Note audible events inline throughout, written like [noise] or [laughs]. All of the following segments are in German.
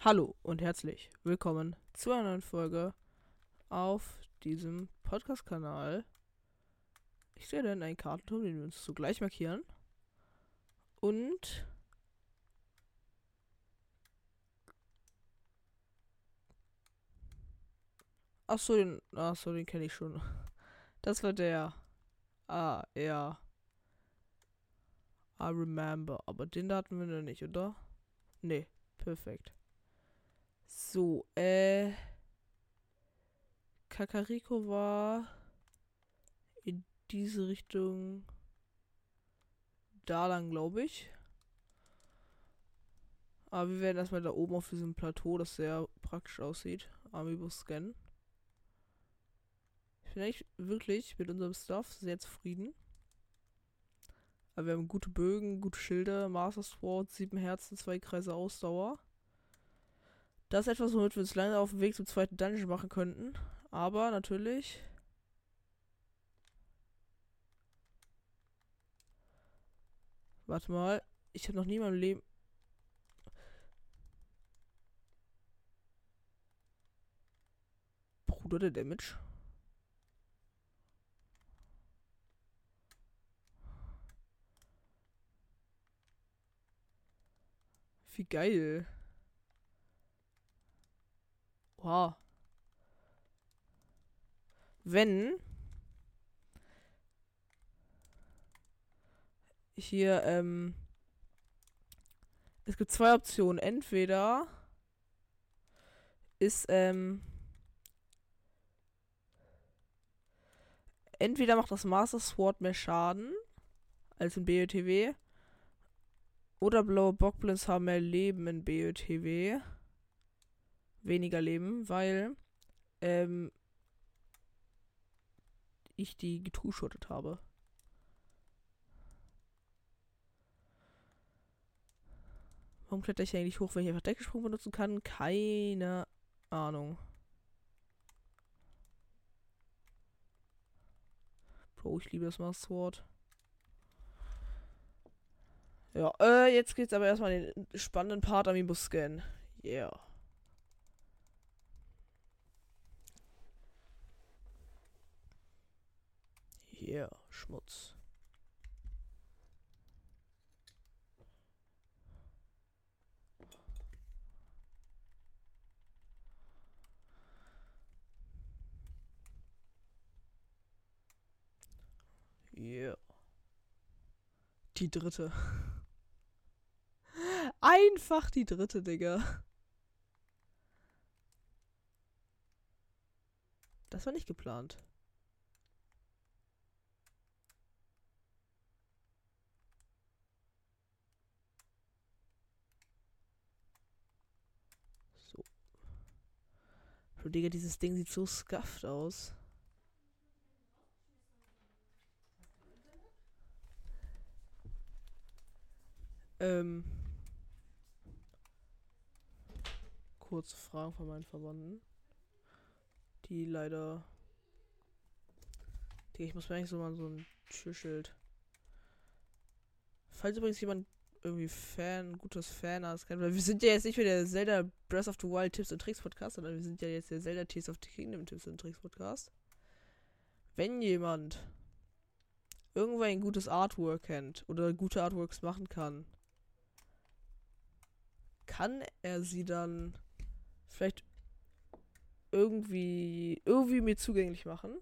Hallo und herzlich willkommen zu einer neuen Folge auf diesem Podcast-Kanal. Ich sehe dann einen Kartenturm, den wir uns zugleich markieren. Und Ach so, den, ach so, den kenne ich schon. Das war der. Ah, ja. I remember. Aber den da hatten wir noch nicht, oder? Nee, perfekt. So, äh. Kakariko war in diese Richtung da lang, glaube ich. Aber wir werden erstmal da oben auf diesem Plateau, das sehr praktisch aussieht, Amiibo scannen. Ich bin eigentlich wirklich mit unserem Stuff sehr zufrieden. Aber wir haben gute Bögen, gute Schilder, Master Sword, sieben Herzen, zwei Kreise Ausdauer. Das ist etwas, womit wir uns lange auf dem Weg zum zweiten Dungeon machen könnten. Aber natürlich. Warte mal. Ich habe noch nie in meinem Leben. Bruder, der Damage. Wie geil. Wow. Wenn hier, ähm, es gibt zwei Optionen. Entweder ist, ähm, entweder macht das Master Sword mehr Schaden als in BOTW oder blaue Bockblins haben mehr Leben in BOTW. Weniger Leben, weil ähm, ich die getushottet habe. Warum kletter ich eigentlich hoch, wenn ich einfach Deckensprung benutzen kann? Keine Ahnung. Bro, ich liebe das Master Sword. Ja, äh, jetzt geht's aber erstmal den spannenden Part Amiibo Scan. Yeah. Yeah, Schmutz. Yeah. Die dritte. [laughs] Einfach die dritte, Digga. Das war nicht geplant. So. Bro, Digga, dieses Ding sieht so scuffed aus. Ähm. Kurze Fragen von meinen Verwandten. Die leider. Digga, ich muss mir eigentlich so mal so ein Türschild. Falls übrigens jemand irgendwie Fan, gutes Fan ist, kennt, weil wir sind ja jetzt nicht mehr der Zelda Breath of the Wild Tipps und Tricks Podcast, sondern wir sind ja jetzt der Zelda Tears of the Kingdom Tipps und Tricks Podcast. Wenn jemand irgendwo ein gutes Artwork kennt oder gute Artworks machen kann, kann er sie dann vielleicht irgendwie irgendwie mir zugänglich machen.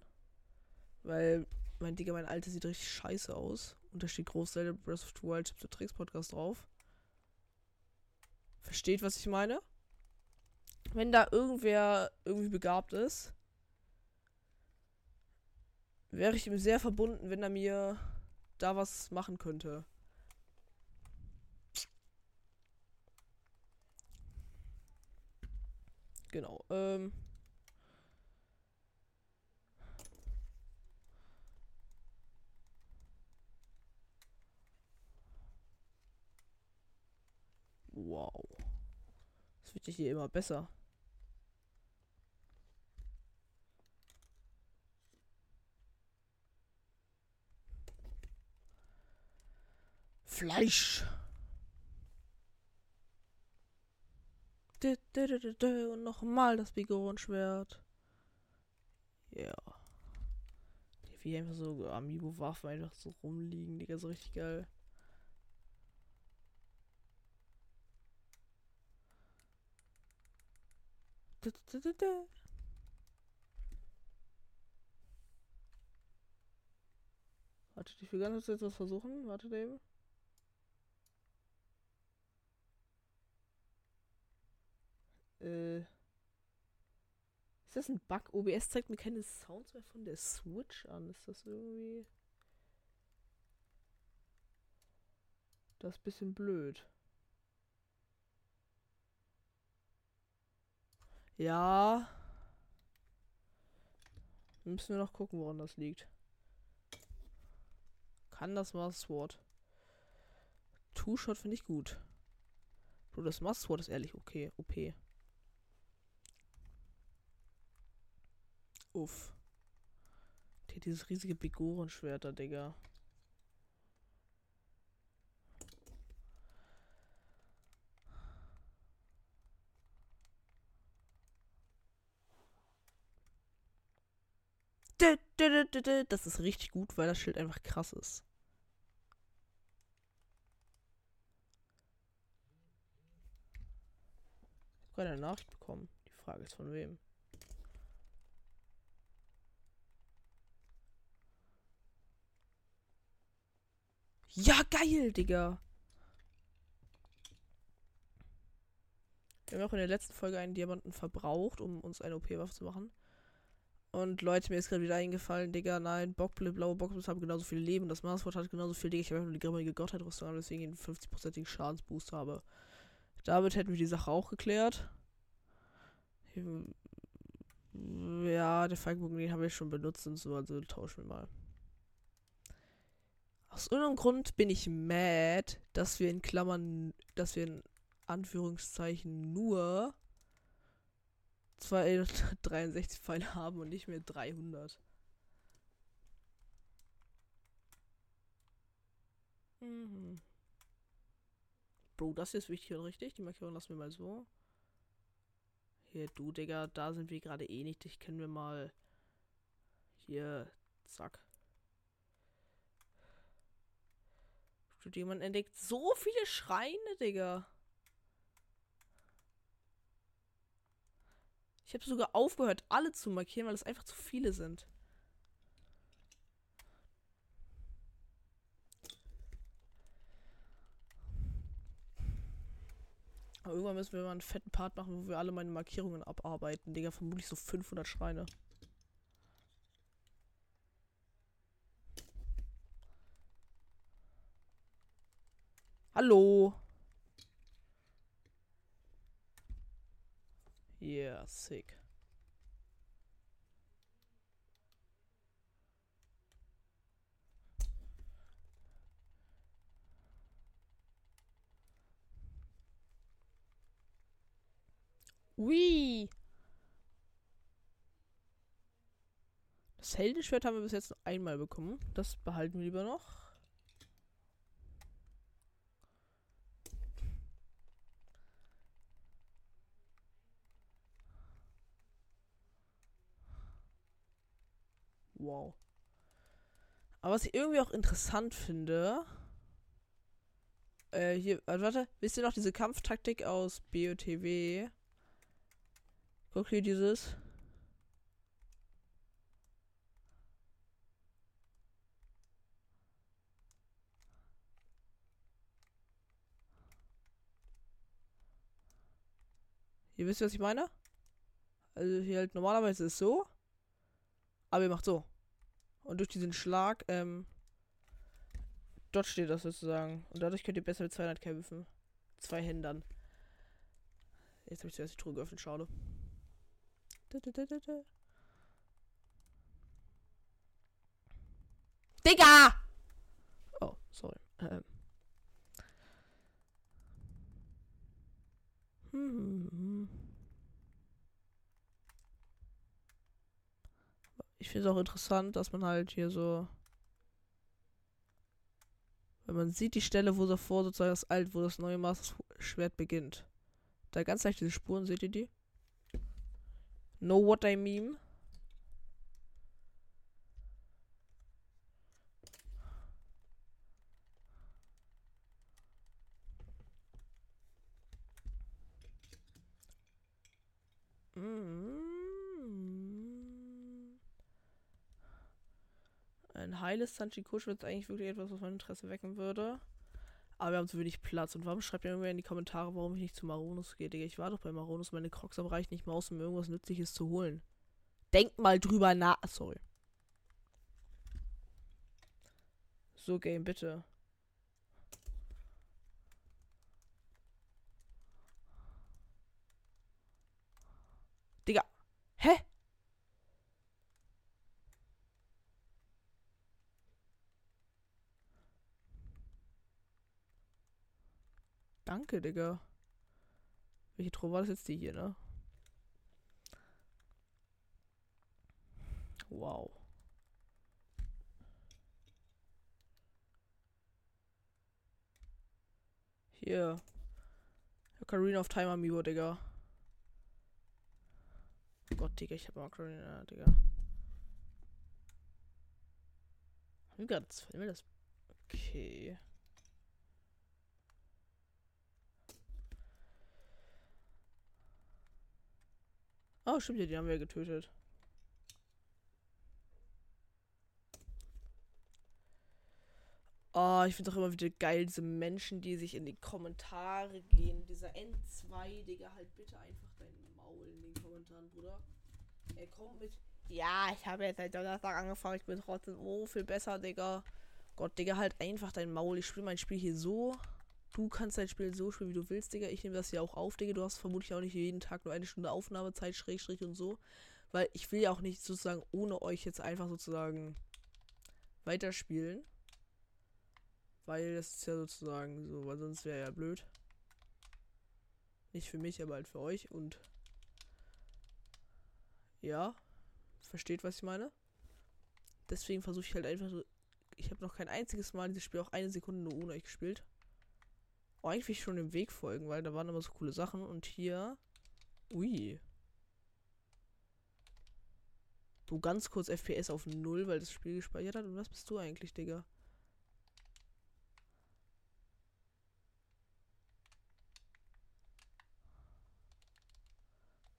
Weil mein Digga, mein Alter sieht richtig scheiße aus. Und da steht groß Zelda Breath of the Wild Tipps und Tricks Podcast drauf. Versteht, was ich meine? Wenn da irgendwer irgendwie begabt ist, wäre ich ihm sehr verbunden, wenn er mir da was machen könnte. Genau. Ähm. Wow. Das wird hier immer besser. Fleisch. Und nochmal das Bigoron-Schwert. Ja. Wie einfach so Amiibo-Waffen einfach so rumliegen, Digga, so richtig geil. Warte, ich will ganz jetzt was versuchen. Warte eben. Äh. Ist das ein Bug? OBS zeigt mir keine Sounds mehr von der Switch an. Ist das irgendwie. Das ist ein bisschen blöd. Ja. Müssen wir noch gucken, woran das liegt. Kann das Master Sword. Two-Shot finde ich gut. Bro, das Master Sword ist ehrlich okay. OP. Uff. Die, dieses riesige Bigoren-Schwert da, Digga. Das ist richtig gut, weil das Schild einfach krass ist. Ich habe gerade eine Nachricht bekommen. Die Frage ist von wem. Ja, geil, Digga. Wir haben auch in der letzten Folge einen Diamanten verbraucht, um uns eine OP-Waffe zu machen. Und Leute, mir ist gerade wieder eingefallen, Digga, nein, Bockble, blaue Bockblitz haben genauso viel Leben. Das Marswort hat genauso viel, Digga. Ich habe nur die grimmige Gottheit-Rüstung, deswegen einen 50%igen Schadensboost habe. Damit hätten wir die Sache auch geklärt. Ja, der Feigenbogen, den habe ich schon benutzt und so, also tauschen wir mal. Aus irgendeinem Grund bin ich mad, dass wir in Klammern, dass wir in Anführungszeichen nur 263 [laughs] Pfeile haben und nicht mehr 300. Mhm. Bro, das hier ist wichtig und richtig. Die Markierung lassen wir mal so. Hier, du, Digga, da sind wir gerade eh nicht. Ich können wir mal. Hier, zack. Jemand entdeckt so viele Schreine, Digga. Ich habe sogar aufgehört, alle zu markieren, weil es einfach zu viele sind. Aber irgendwann müssen wir mal einen fetten Part machen, wo wir alle meine Markierungen abarbeiten. Digga, vermutlich so 500 Schreine. Hallo. Yeah, sick. Ui. Das Heldenschwert haben wir bis jetzt nur einmal bekommen. Das behalten wir lieber noch. Wow. Aber was ich irgendwie auch interessant finde. Äh, hier, äh, warte, wisst ihr noch diese Kampftaktik aus BOTW? Guck hier dieses. Ihr wisst, was ich meine? Also hier halt normalerweise ist es so. Aber ihr macht so. Und durch diesen Schlag, ähm, dort steht das sozusagen. Und dadurch könnt ihr besser mit 200 kämpfen. Zwei Händern. Jetzt habe ich zuerst die Truhe geöffnet, schade. Digga! Oh, sorry. Ähm. Hm, hm, hm. Ich finde es auch interessant, dass man halt hier so. Wenn man sieht die Stelle, wo davor sozusagen das alt, wo das neue Master Schwert beginnt. Da ganz leicht diese Spuren, seht ihr die? Know what I mean? Mm. Ein heiles Sanchi Kusch wird eigentlich wirklich etwas, was mein Interesse wecken würde. Aber wir haben zu wenig Platz. Und warum schreibt ihr irgendwer in die Kommentare, warum ich nicht zu Maronus gehe? Digga, ich war doch bei Maronus. Meine Crocs am Reich nicht mehr aus, um irgendwas Nützliches zu holen. Denk mal drüber nach. Sorry. So, Game, bitte. Digga. Hä? Danke, Digga. Welche Truhe war das jetzt die hier, ne? Wow. Hier. Ocarina of Time Amiibo, Digga. Gott, Digga, ich hab Ocarina, Digga. Haben wir gerade das? Okay. Oh, stimmt ja, die haben wir getötet. Oh, ich finde auch immer wieder geil, diese Menschen, die sich in die Kommentare gehen. Dieser N2, Digga, halt bitte einfach dein Maul in den Kommentaren, Bruder. Er kommt mit. Ja, ich habe jetzt seit Donnerstag angefangen, ich bin trotzdem so viel besser, Digga. Gott, Digga, halt einfach dein Maul. Ich spiele mein Spiel hier so. Du kannst dein Spiel so spielen, wie du willst, Digga. Ich nehme das ja auch auf, Digga. Du hast vermutlich auch nicht jeden Tag nur eine Stunde Aufnahmezeit, Schrägstrich und so. Weil ich will ja auch nicht sozusagen ohne euch jetzt einfach sozusagen weiterspielen. Weil das ist ja sozusagen so, weil sonst wäre ja blöd. Nicht für mich, aber halt für euch und ja, versteht, was ich meine. Deswegen versuche ich halt einfach so. Ich habe noch kein einziges Mal dieses Spiel auch eine Sekunde nur ohne euch gespielt. Oh, eigentlich schon dem Weg folgen, weil da waren immer so coole Sachen. Und hier. Ui. Du ganz kurz FPS auf null, weil das Spiel gespeichert hat. Und was bist du eigentlich, Digga?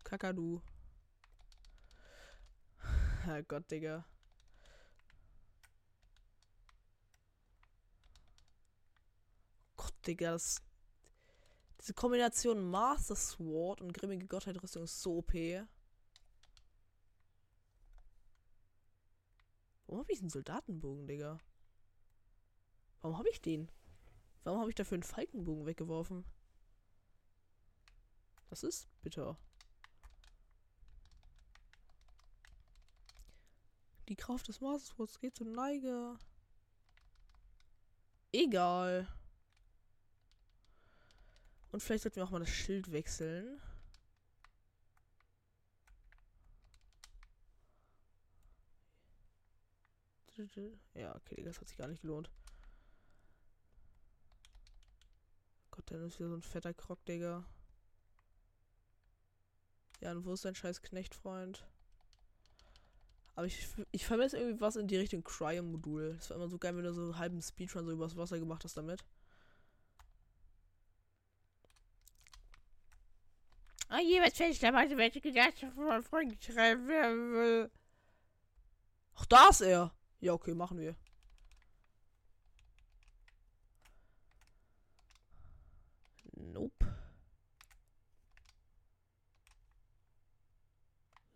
Kakadu. [laughs] Gott, Digga. Gott, Digga, das. Diese Kombination Master Sword und grimmige Gottheit Rüstung ist so OP. Warum habe ich einen Soldatenbogen, Digga? Warum habe ich den? Warum habe ich dafür einen Falkenbogen weggeworfen? Das ist bitter. Die Kraft des Masterswords geht zur Neige. Egal. Und vielleicht sollten wir auch mal das Schild wechseln. Ja, okay, das hat sich gar nicht gelohnt. Gott, dann ist wieder so ein fetter Krog, Digga. Ja, und wo ist dein scheiß Knechtfreund? Aber ich, ich vermisse irgendwie was in die Richtung Cryo-Modul. Das war immer so geil, wenn du so einen halben Speedrun so übers Wasser gemacht hast damit. Ah, jeweils fällt da mal welche gedacht von Freund schreiben will. Ach, da ist er. Ja, okay, machen wir. Nope.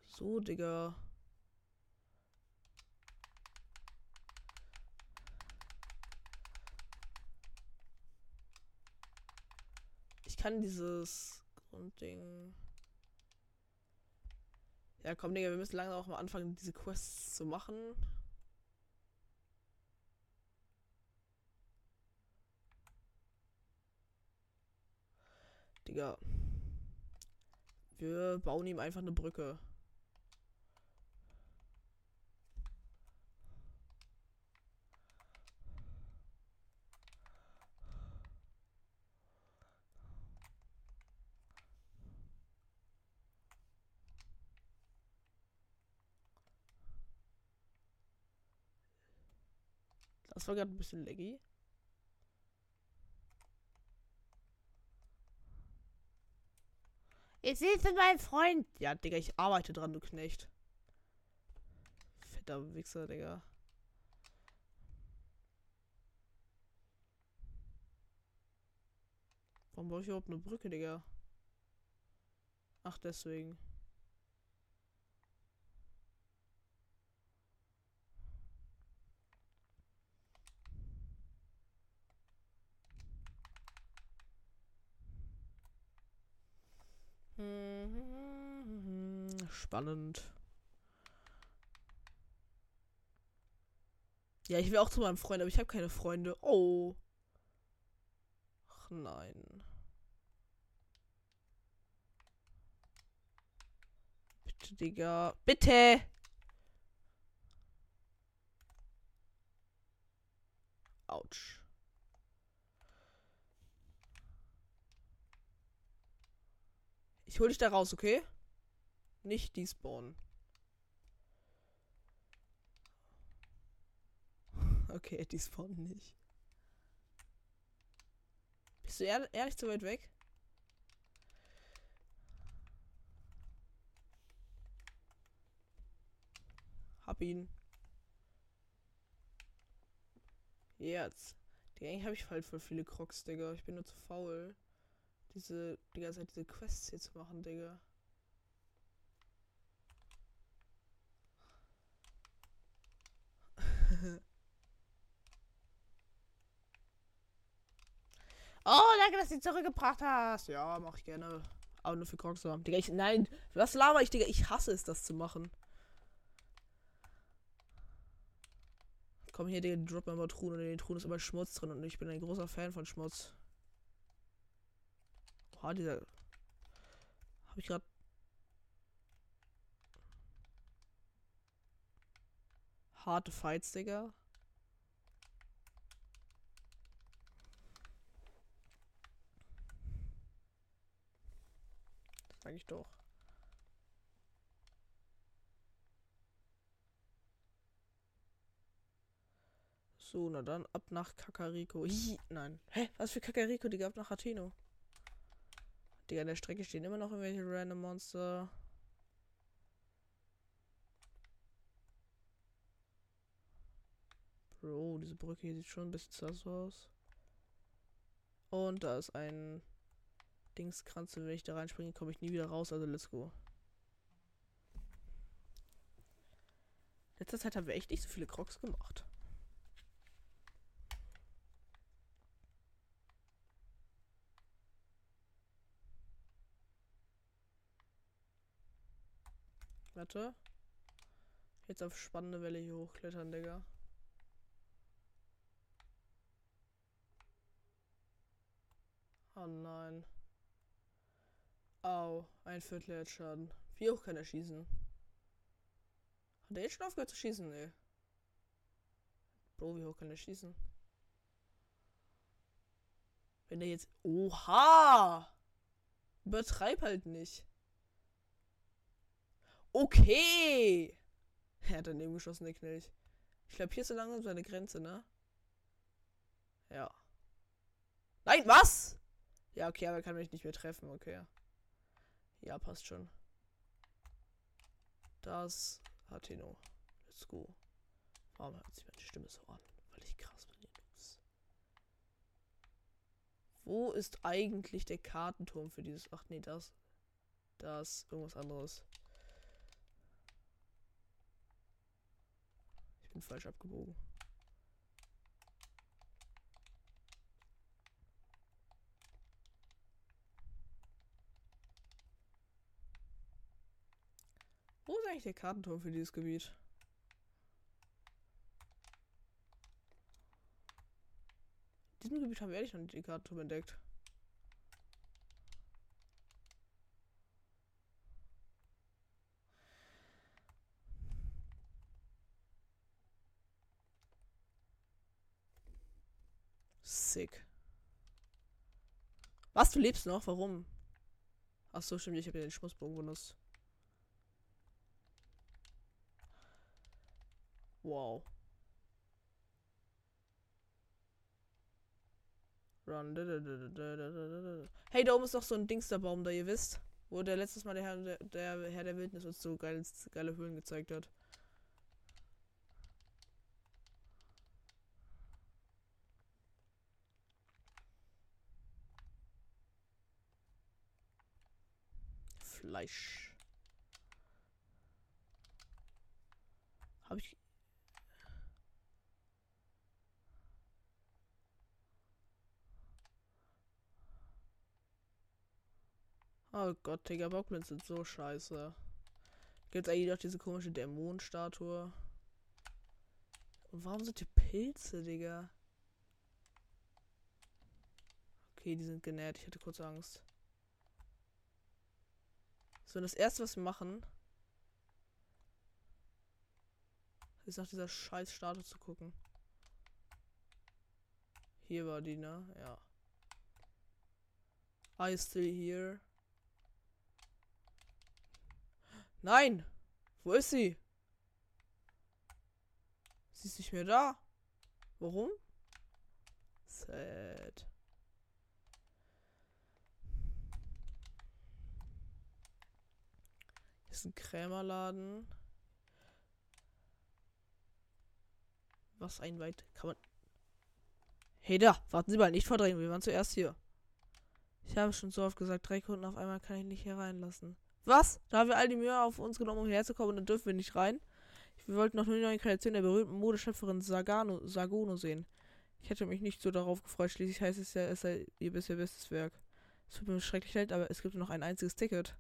So, Digga. kann dieses Grundding. Ja, komm, Digga, wir müssen langsam auch mal anfangen, diese Quests zu machen. Digga. Wir bauen ihm einfach eine Brücke. Das war gerade ein bisschen laggy. Ich sehe mein Freund. Ja, Digga, ich arbeite dran, du Knecht. Fetter Wichser, Digga. Warum brauche ich überhaupt eine Brücke, Digga? Ach, deswegen. Spannend. Ja, ich will auch zu meinem Freund, aber ich habe keine Freunde. Oh. Ach nein. Bitte, Digga. Bitte! Autsch. Ich hol dich da raus, okay? Nicht despawn. [laughs] Okay, die spawnen nicht. Bist du ehr ehrlich zu weit weg? Hab ihn. Jetzt. Die eigentlich habe ich halt voll viele Crocs, Digga. Ich bin nur zu faul. Diese, die ganze Zeit diese Quests hier zu machen, Digga. [laughs] oh, danke, dass du sie zurückgebracht hast. Ja, mach ich gerne. Aber nur für haben. Digga, ich. Nein, was laber ich, Digga? Ich hasse es, das zu machen. Komm hier, Digga, drop mal Truhen und in den Truhen ist immer Schmutz drin und ich bin ein großer Fan von Schmutz. Boah, dieser. Habe ich gerade. Harte Fights, Digga. Sag ich doch. So, na dann ab nach Kakariko. Hi, nein. Hä? Was für Kakariko? Die gab nach Hateno. Digga, an der Strecke stehen immer noch irgendwelche random Monster. Bro, diese Brücke hier sieht schon ein bisschen sass aus. Und da ist ein Dingskranz. Wenn ich da reinspringe, komme ich nie wieder raus. Also let's go. Letzter Zeit haben wir echt nicht so viele Crocs gemacht. Warte. Jetzt auf spannende Welle hier hochklettern, Digga. Oh nein. Au, ein Viertel Schaden. Wie hoch kann er schießen? Hat er jetzt schon aufgehört zu schießen? Nee. Bro, wie hoch kann er schießen? Wenn er jetzt. Oha! Übertreib halt nicht. Okay. Er hat daneben geschossen, der Knilch. Ich glaube, hier ist so langsam seine Grenze, ne? Ja. Nein, was? Ja, okay, aber er kann mich nicht mehr treffen, okay. Ja, passt schon. Das hat Tino. Let's go. Warum hört sich meine Stimme so an? Weil ich krass bin, Linux. Wo ist eigentlich der Kartenturm für dieses... Ach nee, das... Das... Irgendwas anderes. bin falsch abgebogen. Wo ist eigentlich der Kartenturm für dieses Gebiet? In diesem Gebiet haben wir ehrlich noch nicht den Kartenturm entdeckt. Sick. Was, du lebst noch? Warum? Ach so, stimmt, ich habe ja den Schmutzbogen benutzt. Wow. Run. Hey, da oben ist noch so ein Dingsterbaum, da ihr wisst. Wo der letztes Mal der Herr der, der, Herr der Wildnis uns so geil, geile Höhlen gezeigt hat. Fleisch. Habe ich Oh Gott, Digga, Bockblins sind so scheiße. Gibt eigentlich noch diese komische Dämonenstatue? Und warum sind die Pilze, Digga? Okay, die sind genäht. Ich hatte kurz Angst. So, das erste, was wir machen, ist nach dieser scheiß Statue zu gucken. Hier war die, ne? Ja. You still here? Nein! Wo ist sie? Sie ist nicht mehr da. Warum? Sad. Hier ist ein Krämerladen. Was ein weit kann man. Hey da, warten Sie mal, nicht verdrängen, wir waren zuerst hier. Ich habe schon so oft gesagt, drei Kunden auf einmal kann ich nicht hier reinlassen. Was? Da haben wir all die Mühe auf uns genommen, um herzukommen und dann dürfen wir nicht rein? Wir wollten noch nur die neue Kreation der berühmten Modeschöpferin Sagano, Sagono sehen. Ich hätte mich nicht so darauf gefreut, schließlich heißt es ja, es sei ihr bisher bestes Werk. Es tut mir schrecklich leid, aber es gibt noch ein einziges Ticket.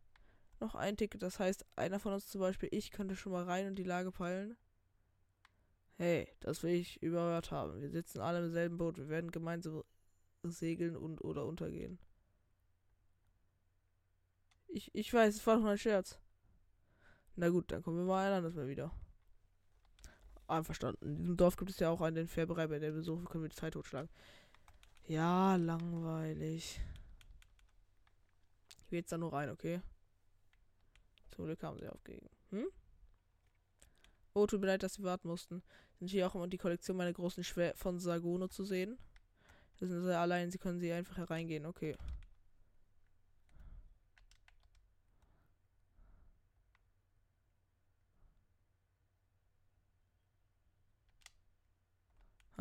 Noch ein Ticket, das heißt, einer von uns zum Beispiel, ich könnte schon mal rein und die Lage peilen. Hey, das will ich überhört haben. Wir sitzen alle im selben Boot. Wir werden gemeinsam segeln und oder untergehen. Ich, ich weiß, es war doch ein Scherz. Na gut, dann kommen wir mal ein anderes Mal wieder. Einverstanden. In diesem Dorf gibt es ja auch einen Färberei, bei der Besuch können wir die Zeit totschlagen. Ja, langweilig. Ich will jetzt da nur rein, okay? Zum Glück haben sie aufgegeben. Hm? Oh, tut mir leid, dass sie warten mussten. Sind hier auch immer die Kollektion meiner großen Schwer von Sagono zu sehen? Das sind sie allein, sie können sie einfach hereingehen, okay.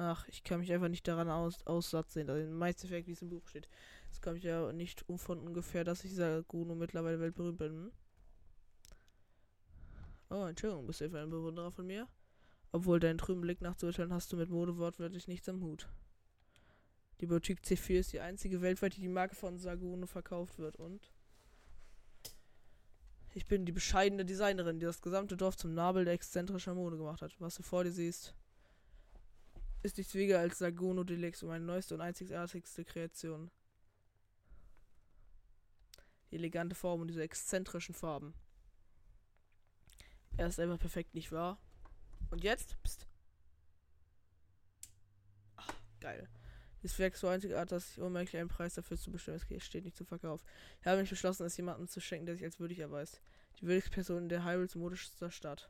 Ach, ich kann mich einfach nicht daran aus, aussatzen, dass in Meisterwerk, wie es im Buch steht. Es kommt ja nicht um von ungefähr, dass ich Saguno mittlerweile weltberühmt bin. Oh, Entschuldigung, bist du etwa ein Bewunderer von mir? Obwohl deinen trüben Blick nachzuurteilen hast du mit Mode wortwörtlich nichts am Hut. Die Boutique C4 ist die einzige weltweit, die die Marke von Saguno verkauft wird und ich bin die bescheidene Designerin, die das gesamte Dorf zum Nabel der exzentrischer Mode gemacht hat. Was du vor dir siehst, ist nichts weniger als Sagono Deluxe, meine neueste und einzigartigste Kreation. Die elegante Form und diese exzentrischen Farben. Er ist einfach perfekt, nicht wahr? Und jetzt? Psst. Ach, geil. Dieses Werk so einzigartig, dass ich unmöglich einen Preis dafür zu bestimmen. Es steht nicht zu Verkauf. Ich habe mich beschlossen, es jemandem zu schenken, der sich als würdig erweist. Die würdigste Person der Hyrule's modischster Stadt.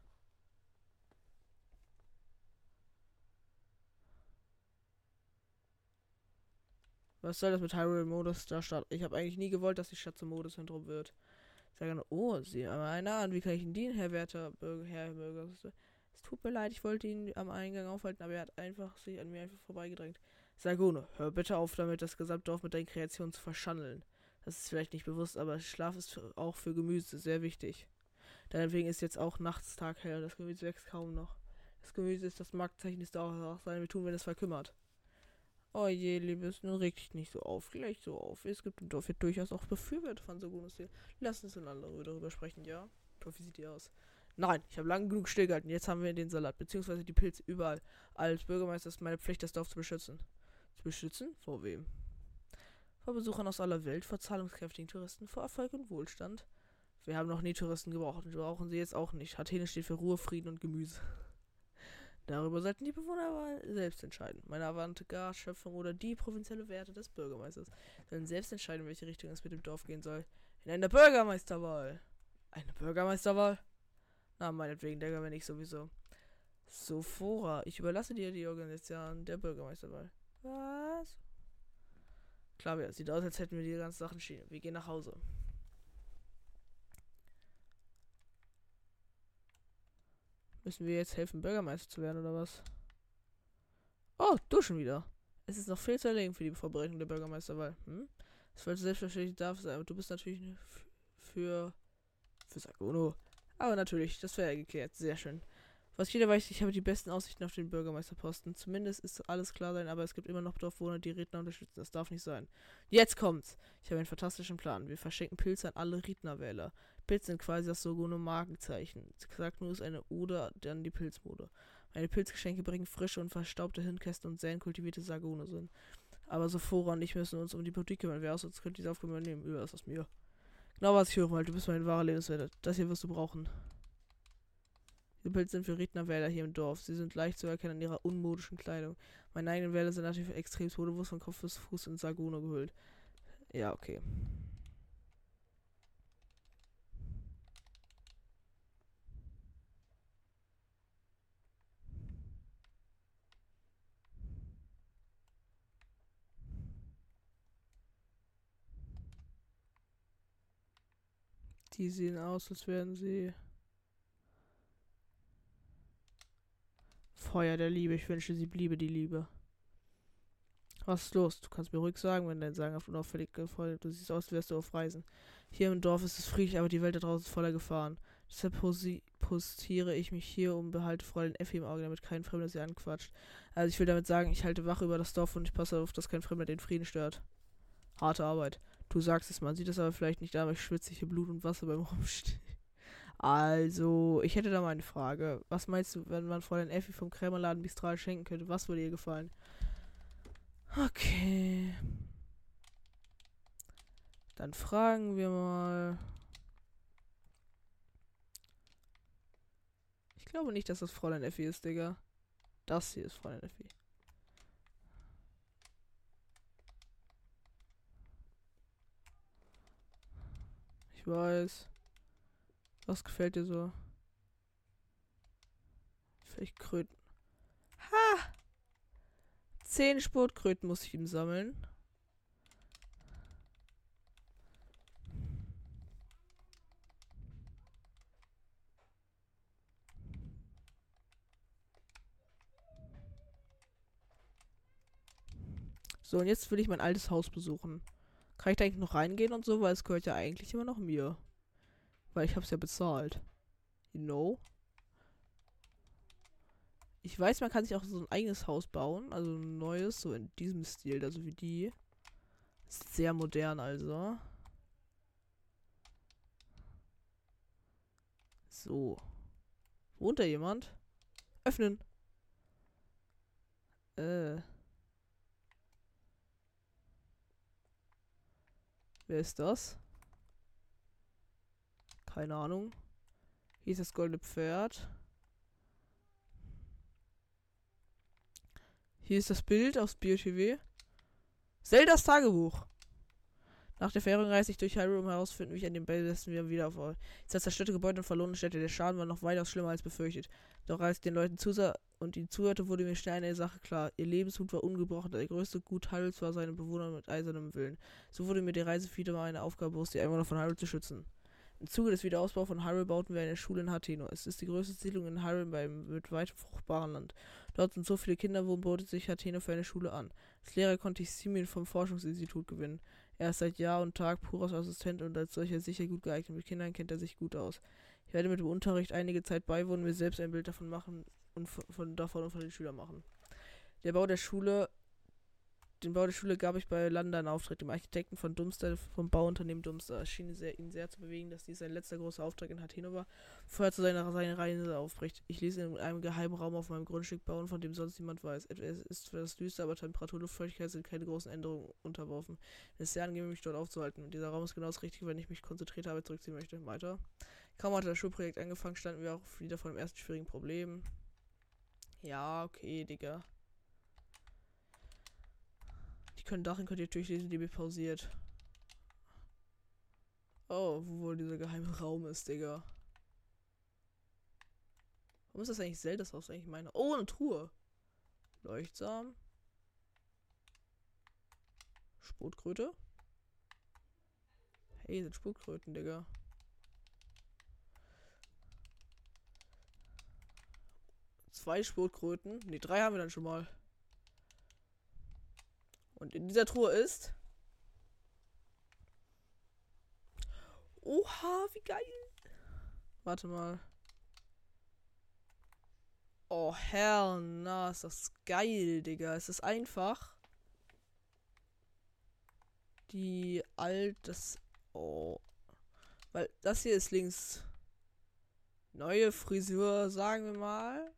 Was soll das mit Hyrule Modus da Stadt? Ich habe eigentlich nie gewollt, dass die Stadt zum Modezentrum wird. Sage oh, sieh mal einer an, wie kann ich ihn dienen, Herr Werter, Bürger, Herr Bürger? Es tut mir leid, ich wollte ihn am Eingang aufhalten, aber er hat einfach sich an mir einfach vorbeigedrängt. Sagone, hör bitte auf damit, das Gesamtdorf mit deinen Kreationen zu verschandeln. Das ist vielleicht nicht bewusst, aber Schlaf ist auch für Gemüse sehr wichtig. Deinetwegen ist jetzt auch nachts Tag hell, das Gemüse wächst kaum noch. Das Gemüse ist das Marktzeichen des Dauers, sein wir tun, wenn es verkümmert. Oh je, liebes, nun reg dich nicht so auf, gleich so auf. Es gibt im Dorf ja durchaus auch Befürworter von Sogunos Lass uns einander darüber sprechen, ja? Wie sieht die aus? Nein, ich habe lange genug stillgehalten. Jetzt haben wir den Salat, beziehungsweise die Pilze überall. Als Bürgermeister ist meine Pflicht, das Dorf zu beschützen. Zu beschützen? Vor wem? Vor Besuchern aus aller Welt, vor zahlungskräftigen Touristen, vor Erfolg und Wohlstand. Wir haben noch nie Touristen gebraucht und brauchen sie jetzt auch nicht. Athene steht für Ruhe, Frieden und Gemüse. Darüber sollten die Bewohner aber selbst entscheiden. Meine Avantgarde-Schöpfung oder die provinzielle Werte des Bürgermeisters sollen selbst entscheiden, in welche Richtung es mit dem Dorf gehen soll. In einer Bürgermeisterwahl. Eine Bürgermeisterwahl? Na, meinetwegen, Digga, wenn ich sowieso. Sophora, ich überlasse dir die Organisation der Bürgermeisterwahl. Was? Klar, ja, sieht aus, als hätten wir die ganzen Sachen stehen. Wir gehen nach Hause. Müssen wir jetzt helfen, Bürgermeister zu werden, oder was? Oh, du schon wieder. Es ist noch viel zu erlegen für die Vorbereitung der Bürgermeisterwahl. Hm? Das sollte selbstverständlich darf sein, aber du bist natürlich für. für Sagono. Aber natürlich, das wäre geklärt. Sehr schön. Was jeder weiß, ich habe die besten Aussichten auf den Bürgermeisterposten. Zumindest ist alles klar sein, aber es gibt immer noch Dorfwohner, die Redner unterstützen. Das darf nicht sein. Jetzt kommt's! Ich habe einen fantastischen Plan. Wir verschenken Pilze an alle Rednerwähler. Pilze sind quasi das Sogono Markenzeichen. nur ist eine Ode an die Pilzmode. Meine Pilzgeschenke bringen frische und verstaubte Hirnkästen und sehr kultivierte Sagone sind. Aber Sophora und ich müssen uns um die Politik kümmern. Wer aus uns könnte diese Aufgabe übernehmen? Über das aus mir. Genau was ich höre, weil du bist mein wahrer Lebenswert. Das hier wirst du brauchen. Die Pilze sind für Rednerwähler hier im Dorf. Sie sind leicht zu erkennen an ihrer unmodischen Kleidung. Meine eigenen Wähler sind natürlich extrem modebewusst von Kopf bis Fuß in Sagone gehüllt. Ja, okay. Die sehen aus, als wären sie. Feuer der Liebe. Ich wünsche, sie bliebe die Liebe. Was ist los? Du kannst mir ruhig sagen, wenn dein Sagen auf unauffällig gefeuert. Du siehst aus, als wärst du auf Reisen. Hier im Dorf ist es friedlich, aber die Welt da draußen ist voller Gefahren. Deshalb postiere ich mich hier und behalte Fräulein Effi im Auge, damit kein Fremder sie anquatscht. Also ich will damit sagen, ich halte Wache über das Dorf und ich passe auf, dass kein Fremder den Frieden stört. Harte Arbeit. Du sagst es, man sieht es aber vielleicht nicht, aber ich schwitze hier Blut und Wasser beim [laughs] Rumstehen. Also, ich hätte da mal eine Frage. Was meinst du, wenn man Fräulein Effi vom Krämerladen Bistral schenken könnte? Was würde ihr gefallen? Okay. Dann fragen wir mal. Ich glaube nicht, dass das Fräulein Effi ist, Digga. Das hier ist Fräulein Effi. Ich weiß. Was gefällt dir so? Vielleicht Kröten. Ha! Zehn Sportkröten muss ich ihm sammeln. So, und jetzt will ich mein altes Haus besuchen. Kann ich da eigentlich noch reingehen und so, weil es gehört ja eigentlich immer noch mir. Weil ich habe es ja bezahlt. You know? Ich weiß, man kann sich auch so ein eigenes Haus bauen. Also ein neues, so in diesem Stil, also wie die. Sehr modern also. So. Wohnt da jemand? Öffnen. Äh. Wer ist das? Keine Ahnung. Hier ist das goldene Pferd. Hier ist das Bild aus BioTV. Zeldas Tagebuch. Nach der Fährung reise ich durch Hyrule, um herauszufinden, wie ich an den besten wir wieder auf das zerstörte Gebäude und verlorene Städte. Der Schaden war noch weitaus schlimmer als befürchtet. Doch als ich den Leuten zusah und ihnen zuhörte, wurde mir schnell eine Sache klar. Ihr Lebensmut war ungebrochen. Der größte Gut Hyrules war seine Bewohner mit eisernem Willen. So wurde mir die Reise wieder mal eine Aufgabe bewusst, die Einwohner von Hyrule zu schützen. Im Zuge des Wiederausbaus von Hyrule bauten wir eine Schule in Hateno. Es ist die größte Siedlung in beim, mit weitem fruchtbaren Land. Dort sind so viele Kinder, wo bot sich Hateno für eine Schule an. Als Lehrer konnte ich Simeon vom Forschungsinstitut gewinnen. Er ist seit Jahr und Tag purer Assistent und als solcher sicher gut geeignet. Mit Kindern kennt er sich gut aus. Ich werde mit dem Unterricht einige Zeit beiwohnen, mir selbst ein Bild davon machen und von, von davon und von den Schülern machen. Der Bau der Schule den Bau der Schule gab ich bei Landa in Auftrag, dem Architekten von Dumster, vom Bauunternehmen Dumster. Es schien sehr, ihn sehr zu bewegen, dass dies sein letzter großer Auftrag in Hateno war, bevor er zu seiner, seiner Reise aufbricht. Ich ließ ihn in einem geheimen Raum auf meinem Grundstück bauen, von dem sonst niemand weiß. Es ist etwas düster, aber Temperatur, Luftfeuchtigkeit sind keine großen Änderungen unterworfen. Es ist sehr angenehm, mich dort aufzuhalten. dieser Raum ist genau das Richtige, wenn ich mich konzentriert habe, zurückziehen möchte. Weiter. Kaum hatte das Schulprojekt angefangen, standen wir auch wieder vor dem ersten schwierigen Problem. Ja, okay, Digga. Die können darin könnt ihr durchlesen, die mir pausiert. Oh, wo wohl dieser geheime Raum ist, Digga. Warum ist das eigentlich Zeldas Haus eigentlich meine? Oh, eine Truhe. Leuchtsam. Spotkröte. Hey, sind Spotkröten, Digga. Zwei Spotkröten. Ne, drei haben wir dann schon mal. Und in dieser Truhe ist. Oha, wie geil. Warte mal. Oh, hell na, ist das geil, Digga. Es ist einfach. Die alt. Oh. Weil das hier ist links. Neue Frisur, sagen wir mal.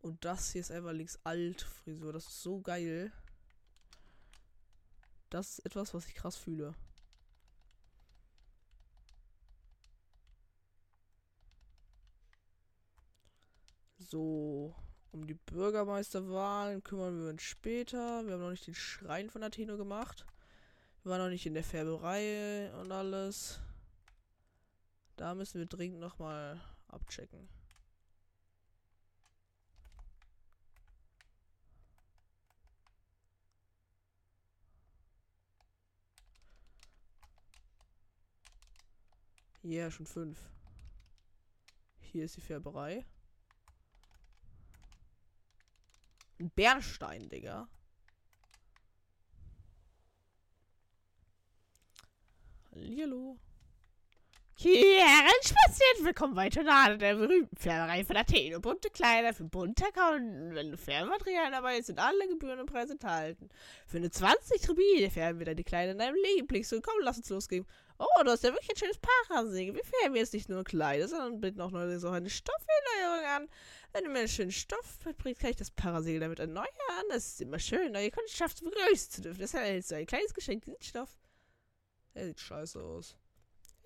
Und das hier ist einfach links alt Frisur. Das ist so geil. Das ist etwas, was ich krass fühle. So, um die Bürgermeisterwahlen kümmern wir uns später. Wir haben noch nicht den Schrein von Atheno gemacht. Wir waren noch nicht in der Färberei und alles. Da müssen wir dringend nochmal abchecken. Ja, yeah, schon fünf. Hier ist die Färberei. Ein Bernstein, Digga. Hallihallo. Herrenspaziert, willkommen bei Tornado, der berühmten Färberei von Athen. Bunte Kleider für bunte Kunden. Wenn du Färbematerialien dabei ist, sind alle Gebühren und Preise enthalten. Für eine 20 Rubine färben wir deine Kleider in deinem Lieblings. Und komm, lass uns losgehen. Oh, du hast ja wirklich ein schönes Parasegel. Wir färben jetzt nicht nur Kleider, sondern bieten auch noch eine Stofferneuerung an. Wenn du mir einen schönen Stoff mitbringst, kann ich das Parasegel damit erneuern. Das ist immer schön, neue Kundschaft begrüßen zu dürfen. Das ist ein kleines Geschenk, diesen Stoff. Der sieht scheiße aus.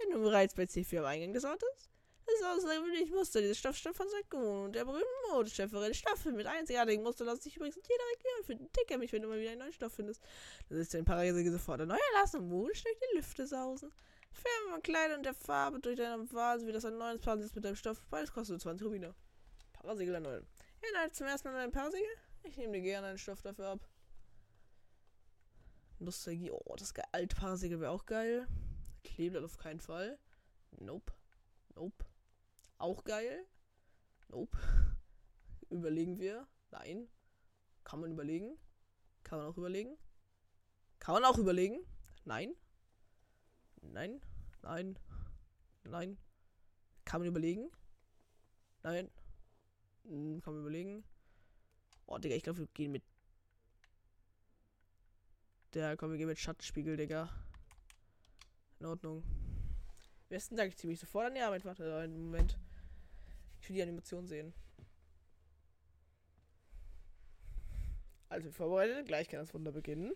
Wenn du bereits bei C4 am Eingang des Autos? Das ist außergewöhnlich Muster. Dieses Stoff stammt von Sakun und der berühmten Modeschöpferin Staffel mit einzigartigen Mustern lassen sich übrigens in jeder Region finden. Ticker mich, wenn du mal wieder einen neuen Stoff findest. Das ist dein Parasegel sofort erneuern lassen und modisch durch die Lüfte sausen. Färbe mal Kleidung und der Farbe durch deine Wahl, sowie das ein neues Parasegel mit deinem Stoff. Beides kostet nur 20 Rubine. Parasegel erneuern. Ja, zum ersten Mal dein Parasegel? Ich nehme dir gerne einen Stoff dafür ab. Nostalgie. Oh, das alte Parasegel wäre auch geil. Kleeblatt auf keinen Fall. Nope. Nope. Auch geil. Nope. [laughs] Überlegen wir. Nein. Kann man überlegen. Kann man auch überlegen. Kann man auch überlegen. Nein. Nein. Nein. Nein. Kann man überlegen. Nein. Hm, kann man überlegen. Oh, Digga, ich glaube, wir gehen mit. Der, komm, wir gehen mit Schattenspiegel, Digga. In Ordnung. Besten Dank, ich ziehe mich sofort an die Arbeit. Warte einen Moment. Ich will die Animation sehen. Also vorbereitet, gleich kann das Wunder beginnen.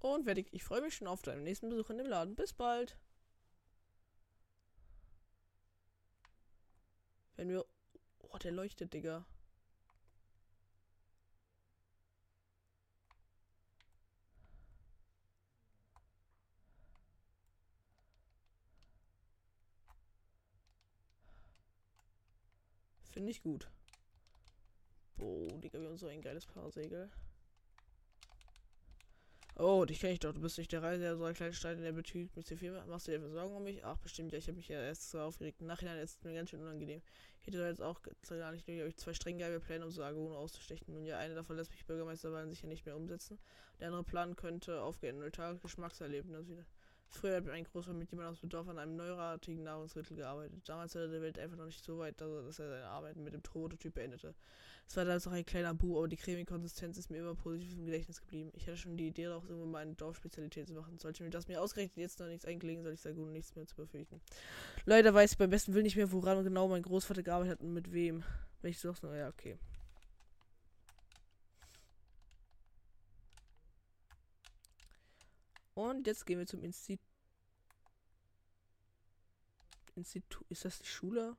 Und fertig. Ich freue mich schon auf deinen nächsten Besuch in dem Laden. Bis bald. Wenn wir. Oh, der leuchtet, Digga. Finde ich gut. Boah, Digga, wir haben so ein geiles Paarsegel. Oh, dich kenne ich doch. Du bist nicht der Reise, der so ein kleiner Stein in der Betrieb mit C4. Machst du dir Sorgen um mich? Ach, bestimmt ja. Ich habe mich ja erst so aufgeregt. Im Nachhinein ist es mir ganz schön unangenehm. Ich hätte da jetzt auch gar nicht nur euch zwei streng geile Pläne, um so Argono auszustechen. Nun ja, eine davon lässt mich Bürgermeisterwahlen sicher nicht mehr umsetzen. Der andere Plan könnte aufgehen. Neutrales Geschmackserlebnis wieder. Früher hat ein Großvater mit jemand aus dem Dorf an einem neuartigen Nahrungsmittel gearbeitet. Damals war der Welt einfach noch nicht so weit, dass er seine Arbeiten mit dem Prototyp beendete. Es war damals noch ein kleiner Bu, aber die cremige Konsistenz ist mir immer positiv im Gedächtnis geblieben. Ich hatte schon die Idee, daraus irgendwann mal eine Dorfspezialität zu machen. Sollte mir das mir ausgerechnet jetzt noch nichts eingelegen, soll ich sagen, und nichts mehr zu befürchten. Leider weiß ich beim besten Willen nicht mehr, woran genau mein Großvater gearbeitet hat und mit wem. Ich so noch, ja, okay. Und jetzt gehen wir zum Institut. Institut. Ist das die Schule?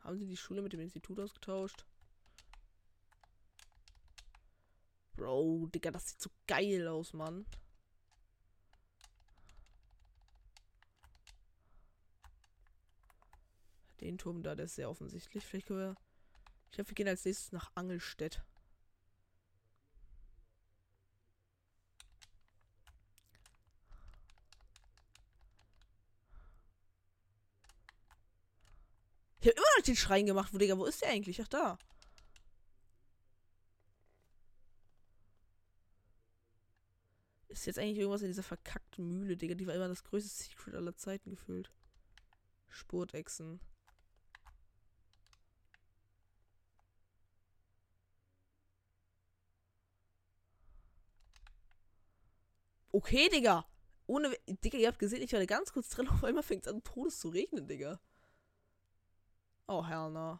Haben sie die Schule mit dem Institut ausgetauscht? Bro, Digga, das sieht so geil aus, Mann. Den Turm da, der ist sehr offensichtlich. Vielleicht können wir. Ich glaube, wir gehen als nächstes nach Angelstedt. Hat den Schrein gemacht. Wo, Digga, wo ist der eigentlich? Ach, da. Ist jetzt eigentlich irgendwas in dieser verkackten Mühle, Digga? Die war immer das größte Secret aller Zeiten gefüllt. Spurtechsen. Okay, Digga. Ohne. Digga, ihr habt gesehen, ich war da ganz kurz drin. Auf einmal fängt es an, Todes zu regnen, Digga. Oh, hell no.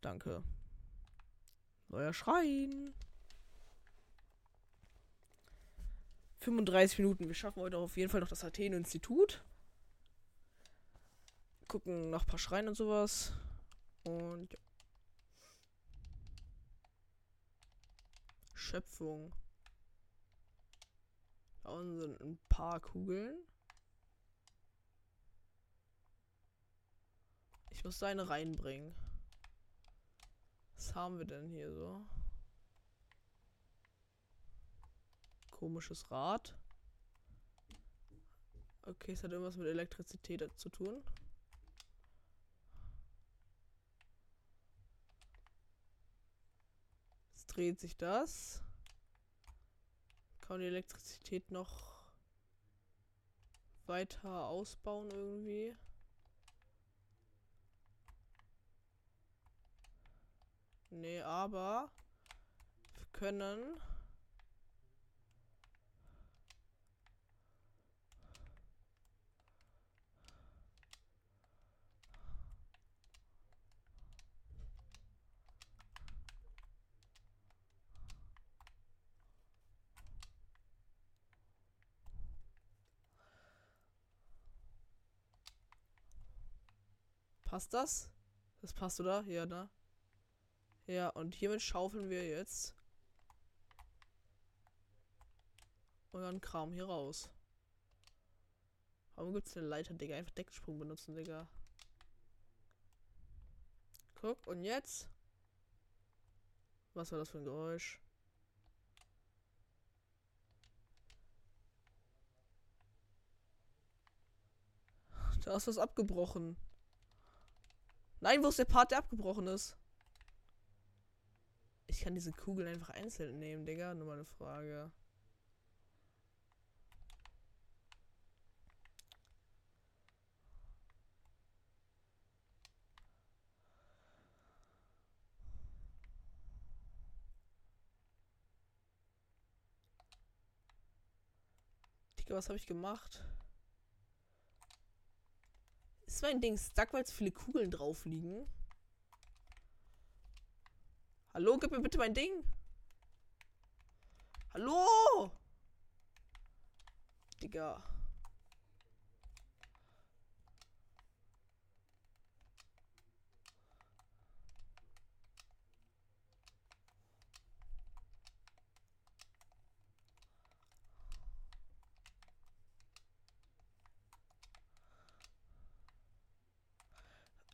Danke. Neuer Schrein. 35 Minuten. Wir schaffen heute auf jeden Fall noch das Athen-Institut. Gucken noch ein paar Schreine und sowas. Und ja. Schöpfung. Da unten sind ein paar Kugeln. Ich muss seine reinbringen. Was haben wir denn hier so? Komisches Rad. Okay, es hat irgendwas mit Elektrizität zu tun. Jetzt dreht sich das. Kann die Elektrizität noch weiter ausbauen irgendwie? Nee, aber wir können Passt das? Das passt, oder? Ja, ne? Ja, und hiermit schaufeln wir jetzt unseren Kram hier raus. Warum gibt es eine Leiter, Digga? Einfach Decksprung benutzen, Digga. Guck, und jetzt? Was war das für ein Geräusch? Da ist was abgebrochen. Nein, wo ist der Part, der abgebrochen ist? Ich kann diese Kugeln einfach einzeln nehmen, Digga. Nur mal eine Frage. Digga, was habe ich gemacht? Ist mein Ding stuck, weil zu viele Kugeln drauf liegen? Hallo, gib mir bitte mein Ding. Hallo? Digga.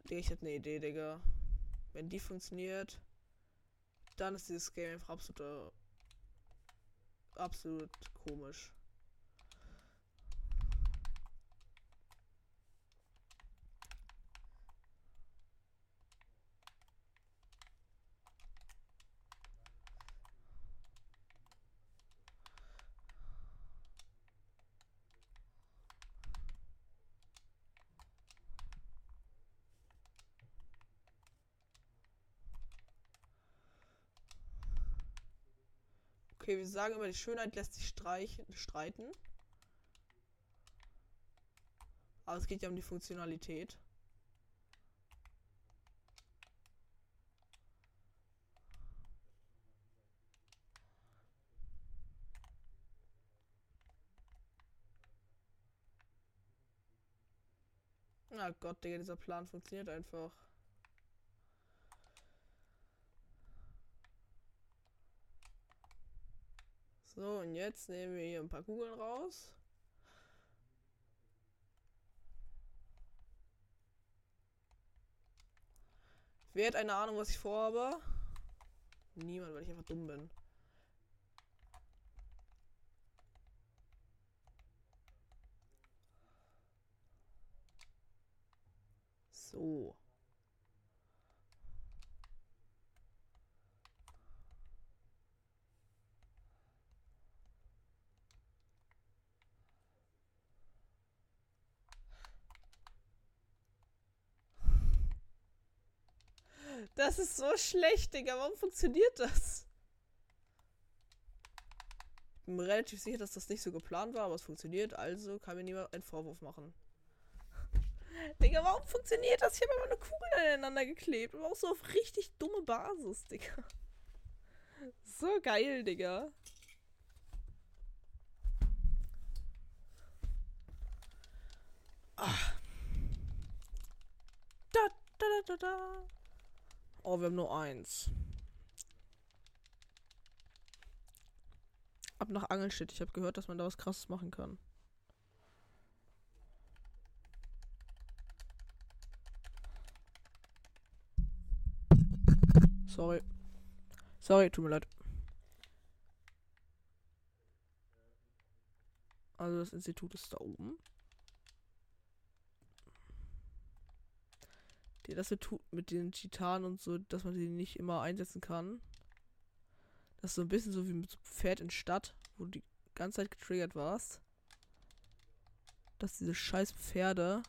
Ich hätte eine Idee, Digga. Wenn die funktioniert, dann ist dieses Game einfach absolut, absolut komisch. Okay, wir sagen immer, die Schönheit lässt sich streichen, streiten. Aber es geht ja um die Funktionalität. Na Gott, Digga, dieser Plan funktioniert einfach. So, und jetzt nehmen wir hier ein paar Kugeln raus. Wer hat eine Ahnung, was ich vorhabe? Niemand, weil ich einfach dumm bin. So. Das ist so schlecht, Digga. Warum funktioniert das? Ich bin mir relativ sicher, dass das nicht so geplant war, aber es funktioniert. Also kann mir niemand einen Vorwurf machen. [laughs] Digga, warum funktioniert das? Ich habe immer eine Kugel aneinander geklebt. Aber auch so auf richtig dumme Basis, Digga. So geil, Digga. Ah. Da, da, da, da, da. Oh, wir haben nur eins. Ab nach Angelstedt. Ich habe gehört, dass man da was krasses machen kann. Sorry. Sorry, tut mir leid. Also das Institut ist da oben. Die, das mit den Titanen und so, dass man die nicht immer einsetzen kann. Das ist so ein bisschen so wie mit so Pferd in Stadt, wo du die ganze Zeit getriggert warst. Dass diese scheiß Pferde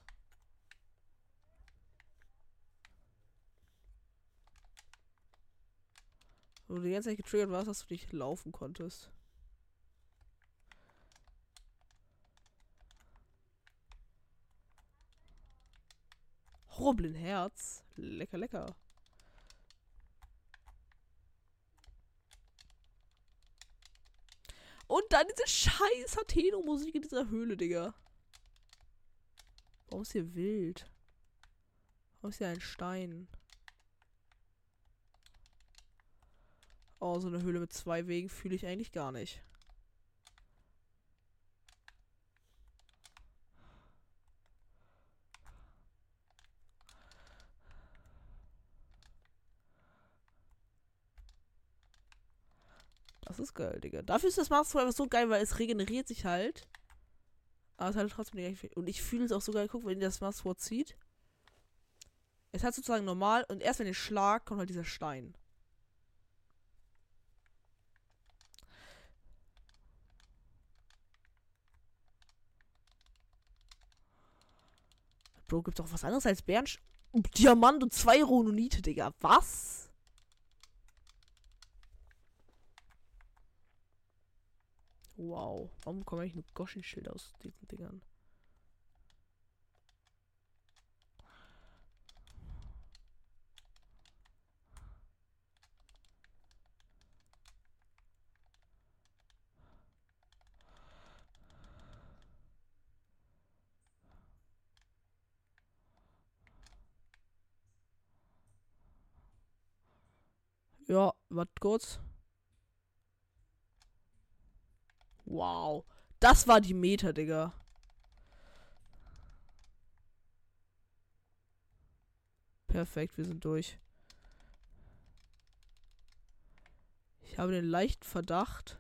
Wo du die ganze Zeit getriggert warst, dass du nicht laufen konntest. Horriblen Herz. Lecker, lecker. Und dann diese scheiß Hateno-Musik in dieser Höhle, Digga. Warum ist hier wild? Warum ist hier ein Stein? Oh, so eine Höhle mit zwei Wegen fühle ich eigentlich gar nicht. Das ist geil, Digga. Dafür ist das Master einfach so geil, weil es regeneriert sich halt. Aber es hat trotzdem nicht Und ich fühle es auch so geil, guck, wenn ihr das Master Sword zieht. Es hat sozusagen normal und erst wenn ihr schlagt, kommt halt dieser Stein. Bro, gibt's auch was anderes als Bären? Diamant und zwei Rononite, Digga. Was? Wow. Warum komme ich nur Goshi-Schild aus diesen Dingern? Ja, warte kurz. Wow. Das war die Meta, Digga. Perfekt, wir sind durch. Ich habe den leichten Verdacht.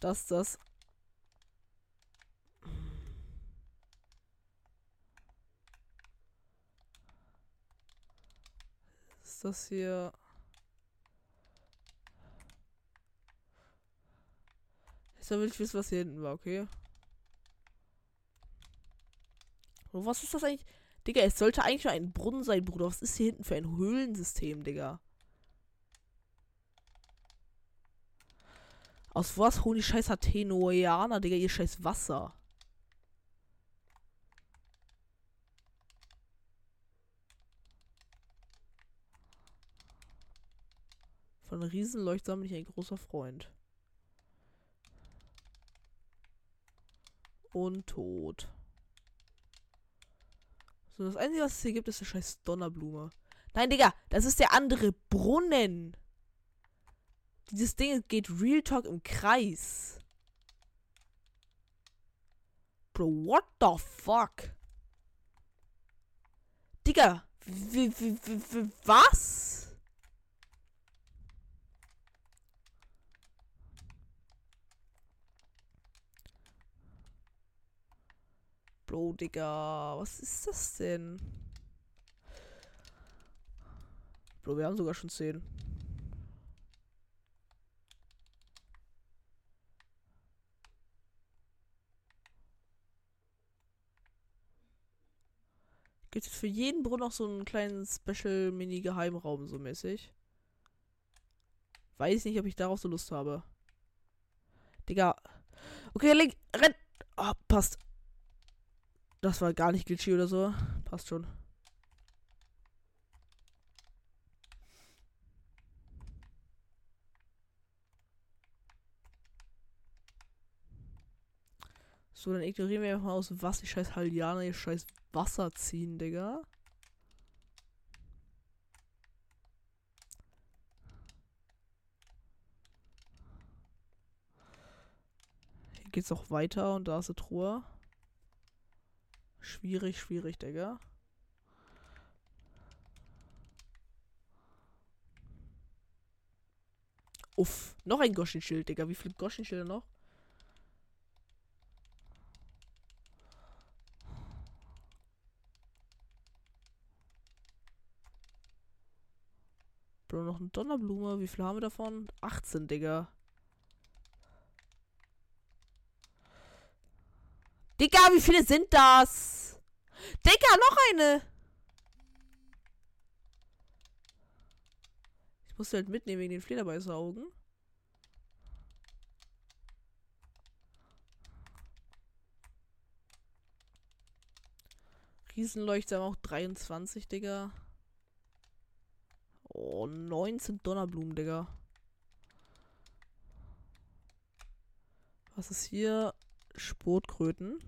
dass das ist das hier Jetzt will ich wissen, was hier hinten war, okay? Und was ist das eigentlich? Digga, es sollte eigentlich nur ein Brunnen sein, Bruder. Was ist hier hinten für ein Höhlensystem, Digga? Aus was holen die scheiß Athenoianer, Digga, ihr scheiß Wasser? Von Riesenleuchtsamen bin ich ein großer Freund. Und tot. So, das Einzige, was es hier gibt, ist eine scheiß Donnerblume. Nein, Digga, das ist der andere Brunnen. Dieses Ding geht Real Talk im Kreis. Bro, what the fuck? Digga, was? Bro, Digga. Was ist das denn? Bro, wir haben sogar schon 10. Gibt es für jeden Brunnen noch so einen kleinen Special-Mini-Geheimraum so mäßig? Weiß nicht, ob ich darauf so Lust habe. Digga. Okay, Link, renn! Oh, passt. Das war gar nicht glitchy oder so. Passt schon. So, dann ignorieren wir einfach mal aus, was die scheiß Hallianer ihr scheiß Wasser ziehen, Digga. Hier geht's auch weiter und da ist eine Truhe. Schwierig, schwierig, Digga. Uff, noch ein Goschen-Schild, Digga. Wie viele Goschen-Schilder noch? Bro, noch eine Donnerblume. Wie viel haben wir davon? 18, Digga. Digga, wie viele sind das? Digga, noch eine. Ich muss halt mitnehmen wegen den Flederbeißaugen. Riesenleuchter haben auch 23, Digga. Oh, 19 Donnerblumen, Digga. Was ist hier? Sportkröten.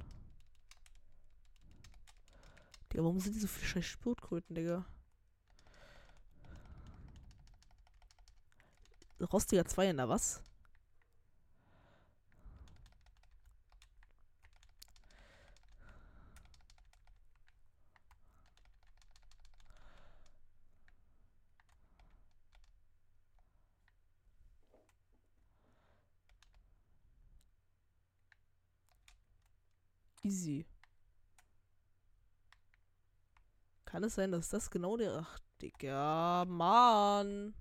Digga, warum sind die so viele scheiß Sportkröten, Digga? Rostiger 2 in da was? Easy. Kann es sein, dass das genau der... Ach, Digga, Mann.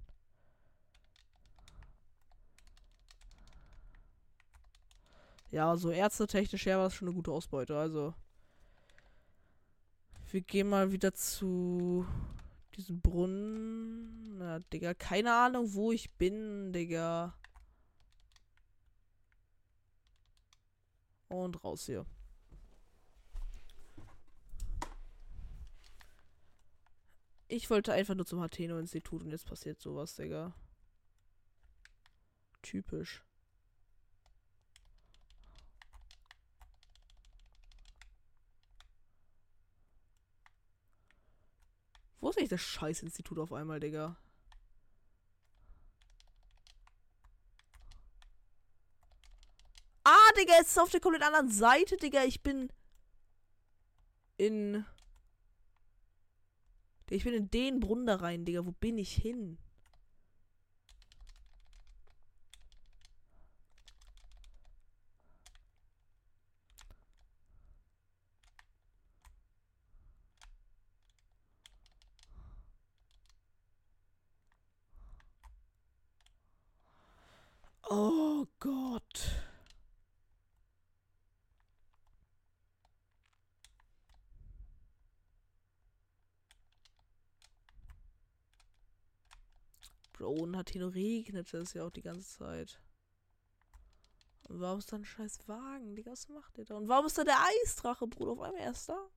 Ja, so ärztetechnisch her war es schon eine gute Ausbeute. Also, wir gehen mal wieder zu diesem Brunnen. Na, Digga, keine Ahnung, wo ich bin, Digga. Und raus hier. Ich wollte einfach nur zum Hateno-Institut und jetzt passiert sowas, Digga. Typisch. Wo ist eigentlich das Scheiß-Institut auf einmal, Digga? Ah, Digga, es ist auf der komplett anderen Seite, Digga. Ich bin in ich bin in den Brunnen da rein, Digga. Wo bin ich hin? Oh Gott. Bro, hat hier nur regnet es ja auch die ganze Zeit. Und warum ist da ein scheiß Wagen? Digga, was macht der da? Und warum ist da der Eisdrache, Bruder? Auf einmal erst da?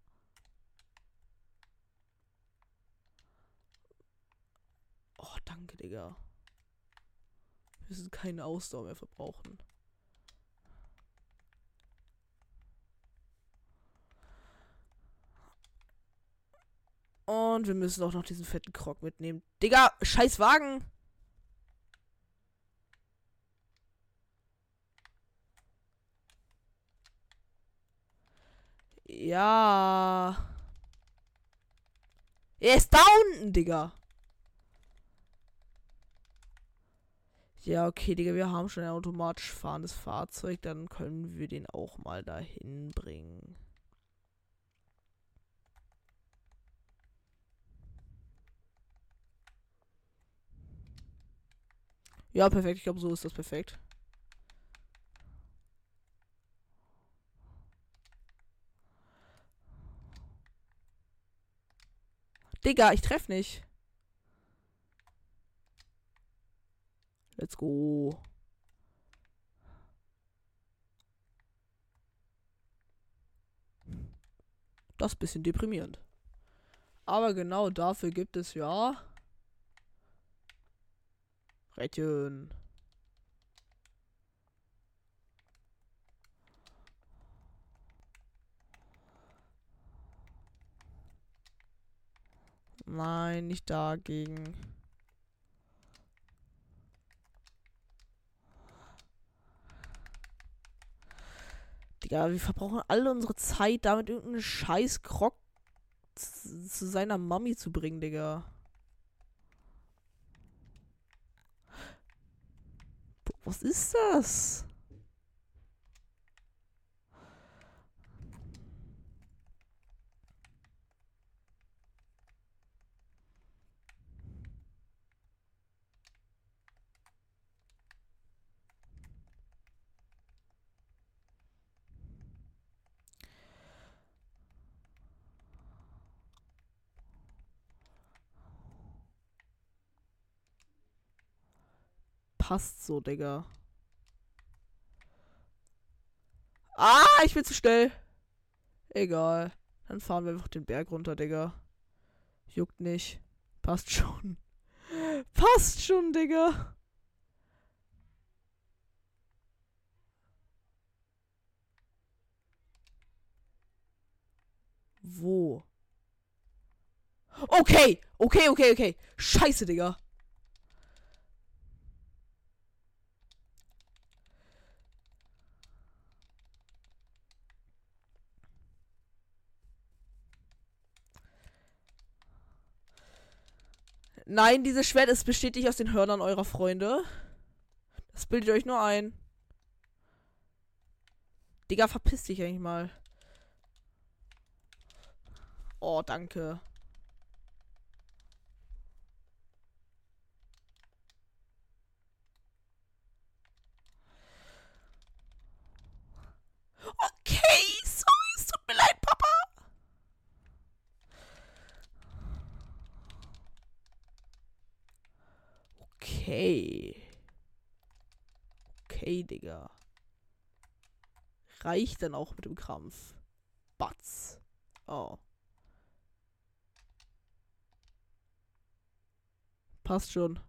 Oh, danke, Digga. Wir müssen keine Ausdauer mehr verbrauchen. Und wir müssen auch noch diesen fetten Krog mitnehmen. Digga, scheiß Wagen! Ja. Er ist da unten, Digga. Ja, okay, Digga, wir haben schon ein automatisch fahrendes Fahrzeug. Dann können wir den auch mal dahin bringen. Ja, perfekt. Ich glaube, so ist das perfekt. Digga, ich treff nicht. Let's go. Das ist ein bisschen deprimierend. Aber genau dafür gibt es ja. Rettchen. Nein, nicht dagegen. Digga, wir verbrauchen alle unsere Zeit damit, irgendeinen scheiß Krog zu seiner Mami zu bringen, Digga. Was ist das? Passt so, Digga. Ah, ich bin zu schnell. Egal. Dann fahren wir einfach den Berg runter, Digga. Juckt nicht. Passt schon. [laughs] Passt schon, Digga. Wo? Okay, okay, okay, okay. Scheiße, Digga. Nein, dieses Schwert ist besteht nicht aus den Hörnern eurer Freunde. Das bildet euch nur ein. Digga, verpiss dich eigentlich mal. Oh, danke. Okay, sorry, es tut mir leid, Papa. Okay. Digga. Reicht dann auch mit dem Krampf. Batz. Oh. Passt schon.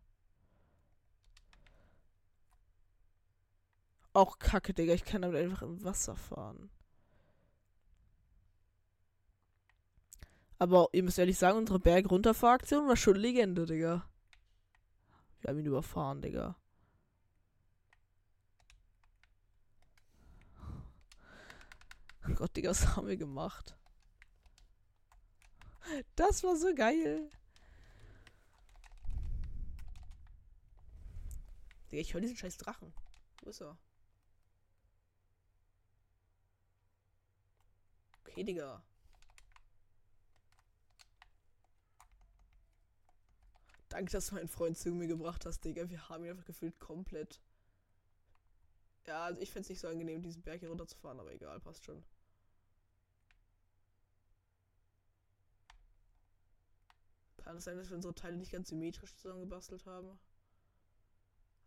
Auch kacke, Digga. Ich kann damit einfach im Wasser fahren. Aber ihr müsst ehrlich sagen, unsere Berg-Runterfahraktion war schon Legende, Digga. Wir haben ihn überfahren, Digga. Gott, Digga, was haben wir gemacht? Das war so geil. Digga, ich höre diesen scheiß Drachen. Wo ist er? Okay, Digga. Danke, dass du meinen Freund zu mir gebracht hast, Digga. Wir haben ihn einfach gefühlt komplett. Ja, also ich es nicht so angenehm, diesen Berg hier runterzufahren, aber egal, passt schon. Kann es sein, dass wir unsere Teile nicht ganz symmetrisch zusammengebastelt haben?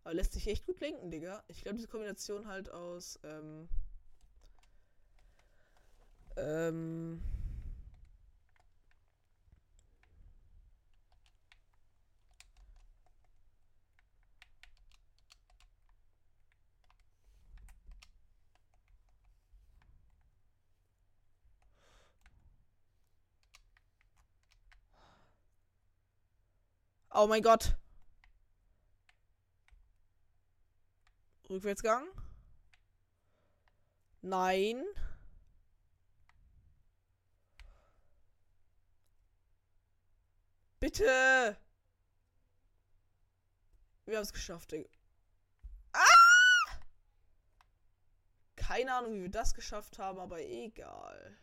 Aber lässt sich echt gut lenken, Digga. Ich glaube, diese Kombination halt aus, ähm, ähm, Oh mein Gott. Rückwärtsgang? Nein. Bitte! Wir haben es geschafft. Ah! Keine Ahnung, wie wir das geschafft haben, aber egal.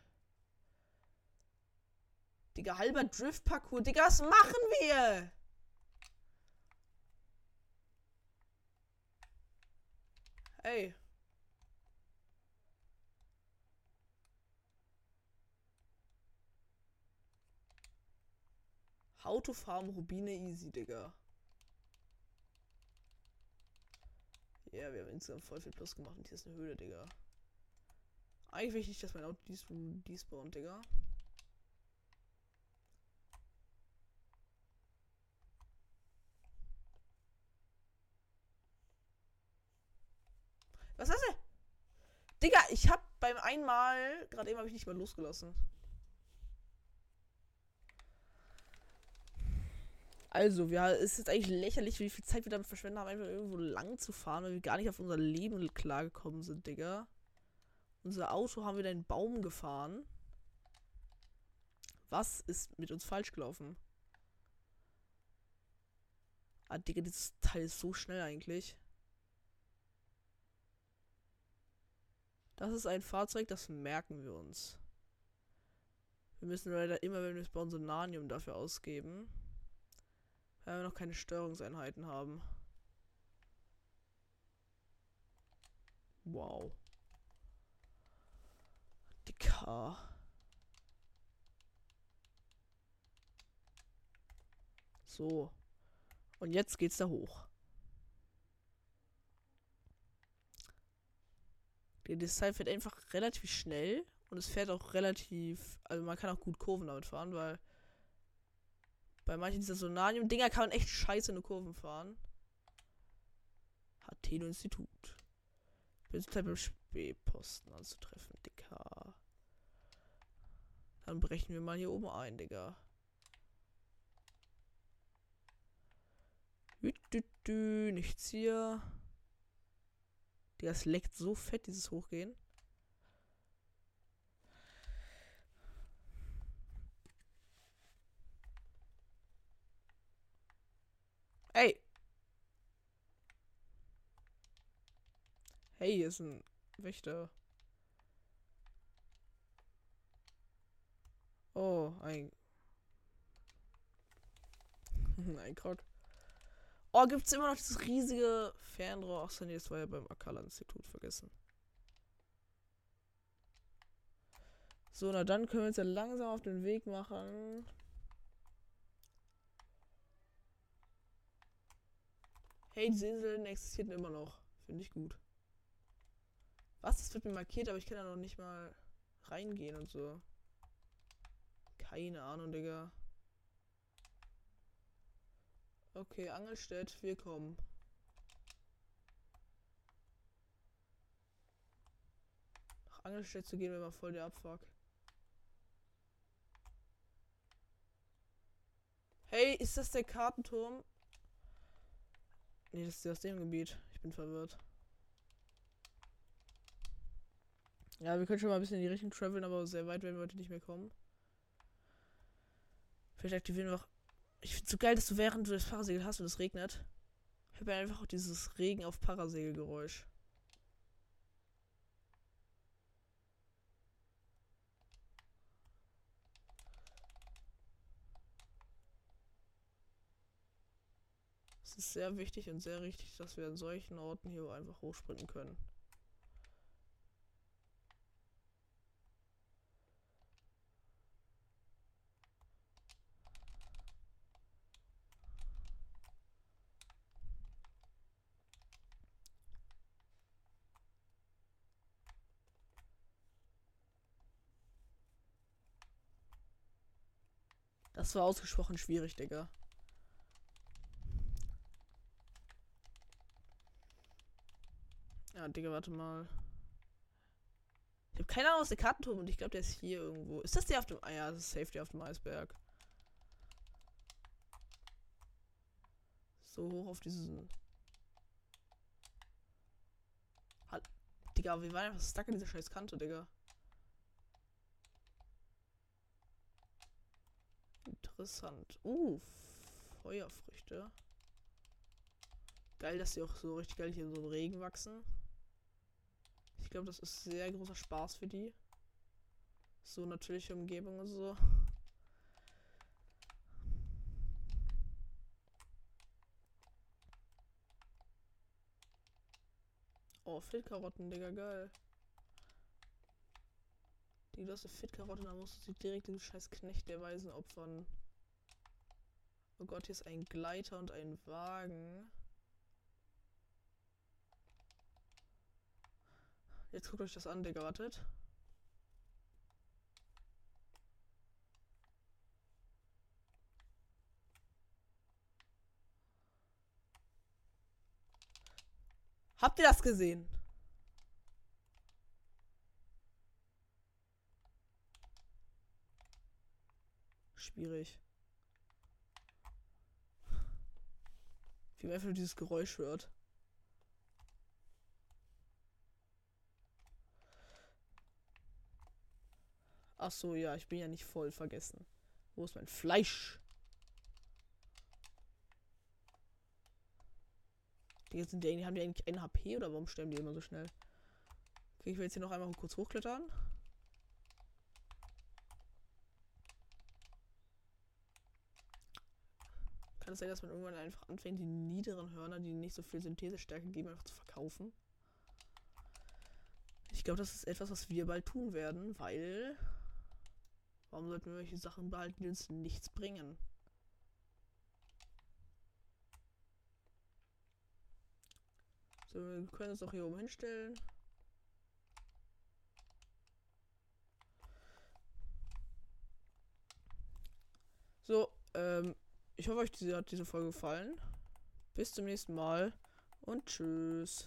Digga, halber Drift-Parcours. Digga, was machen wir? Ey. How to farm Rubine easy, Digga. Ja, yeah, wir haben insgesamt voll viel Plus gemacht und hier ist eine Höhle, Digga. Eigentlich will ich nicht, dass mein Auto despawnt, Digga. Was hast du? Digga, ich hab beim einmal, gerade eben habe ich nicht mal losgelassen. Also, ja, es ist jetzt eigentlich lächerlich, wie viel Zeit wir damit verschwendet haben, einfach irgendwo lang zu fahren, weil wir gar nicht auf unser Leben klargekommen sind, Digga. Unser Auto haben wir in einen Baum gefahren. Was ist mit uns falsch gelaufen? Ah, Digga, dieses Teil ist so schnell eigentlich. Das ist ein Fahrzeug, das merken wir uns. Wir müssen leider immer, wenn wir bauen, so Nanium dafür ausgeben. Weil wir noch keine Steuerungseinheiten haben. Wow. Dicker. So. Und jetzt geht's da hoch. Das Teil fährt einfach relativ schnell und es fährt auch relativ, also man kann auch gut Kurven damit fahren, weil bei manchen dieser Sonanium-Dinger kann man echt scheiße in Kurven fahren. Hat Teno-Institut. Bin Zeit beim Spähposten anzutreffen, Dicker. Dann brechen wir mal hier oben ein, Digga. Nichts hier. Das leckt so fett, dieses Hochgehen. Ey! Hey, hier ist ein Wächter. Oh, ein... [laughs] ein Krog. Oh, gibt es immer noch dieses riesige Fernrohr? Ach, nee, das war ja beim Akala-Institut vergessen. So, na dann können wir uns ja langsam auf den Weg machen. Hey, diese Inseln existierten immer noch. Finde ich gut. Was? Das wird mir markiert, aber ich kann da noch nicht mal reingehen und so. Keine Ahnung, Digga. Okay, Angelstedt, wir kommen. Nach Angelstedt zu gehen, wäre mal voll der Abfuck. Hey, ist das der Kartenturm? Nee, das ist aus dem Gebiet. Ich bin verwirrt. Ja, wir können schon mal ein bisschen in die Richtung traveln, aber sehr weit werden wir heute nicht mehr kommen. Vielleicht aktivieren wir auch ich finde so geil, dass du während du das Parasegel hast und es regnet, hört man einfach auch dieses Regen auf Parasegelgeräusch. Es ist sehr wichtig und sehr richtig, dass wir an solchen Orten hier einfach hochsprinten können. Das war ausgesprochen schwierig, Digga. Ja, Digga, warte mal. Ich habe keine Ahnung, was der Kartenturm und ich glaube, der ist hier irgendwo. Ist das der auf dem. Ah ja, das ist safe der auf dem Eisberg. So hoch auf diesen. Digga, wir waren einfach stuck in dieser scheiß Kante, Digga. Interessant. Uh, Feuerfrüchte. Geil, dass sie auch so richtig geil hier in so einem Regen wachsen. Ich glaube, das ist sehr großer Spaß für die. So natürliche Umgebung und so. Oh, Fit-Karotten, Digga, geil. Die losse Fit-Karotte, da musst du sie direkt den scheiß Knecht der Weisen opfern. Oh Gott, hier ist ein Gleiter und ein Wagen. Jetzt guckt euch das an, Digga, wartet. Habt ihr das gesehen? Schwierig. Wie mir einfach nur dieses Geräusch hört. Ach so, ja, ich bin ja nicht voll vergessen. Wo ist mein Fleisch? Die sind die, haben die eigentlich ein HP oder warum sterben die immer so schnell? Okay, ich will jetzt hier noch einmal kurz hochklettern. Es sein, dass man irgendwann einfach anfängt, die niederen Hörner, die nicht so viel Synthesestärke geben, einfach zu verkaufen? Ich glaube, das ist etwas, was wir bald tun werden, weil. Warum sollten wir welche Sachen behalten, die uns nichts bringen? So, wir können es auch hier oben hinstellen. So, ähm, ich hoffe, euch hat diese Folge gefallen. Bis zum nächsten Mal und tschüss.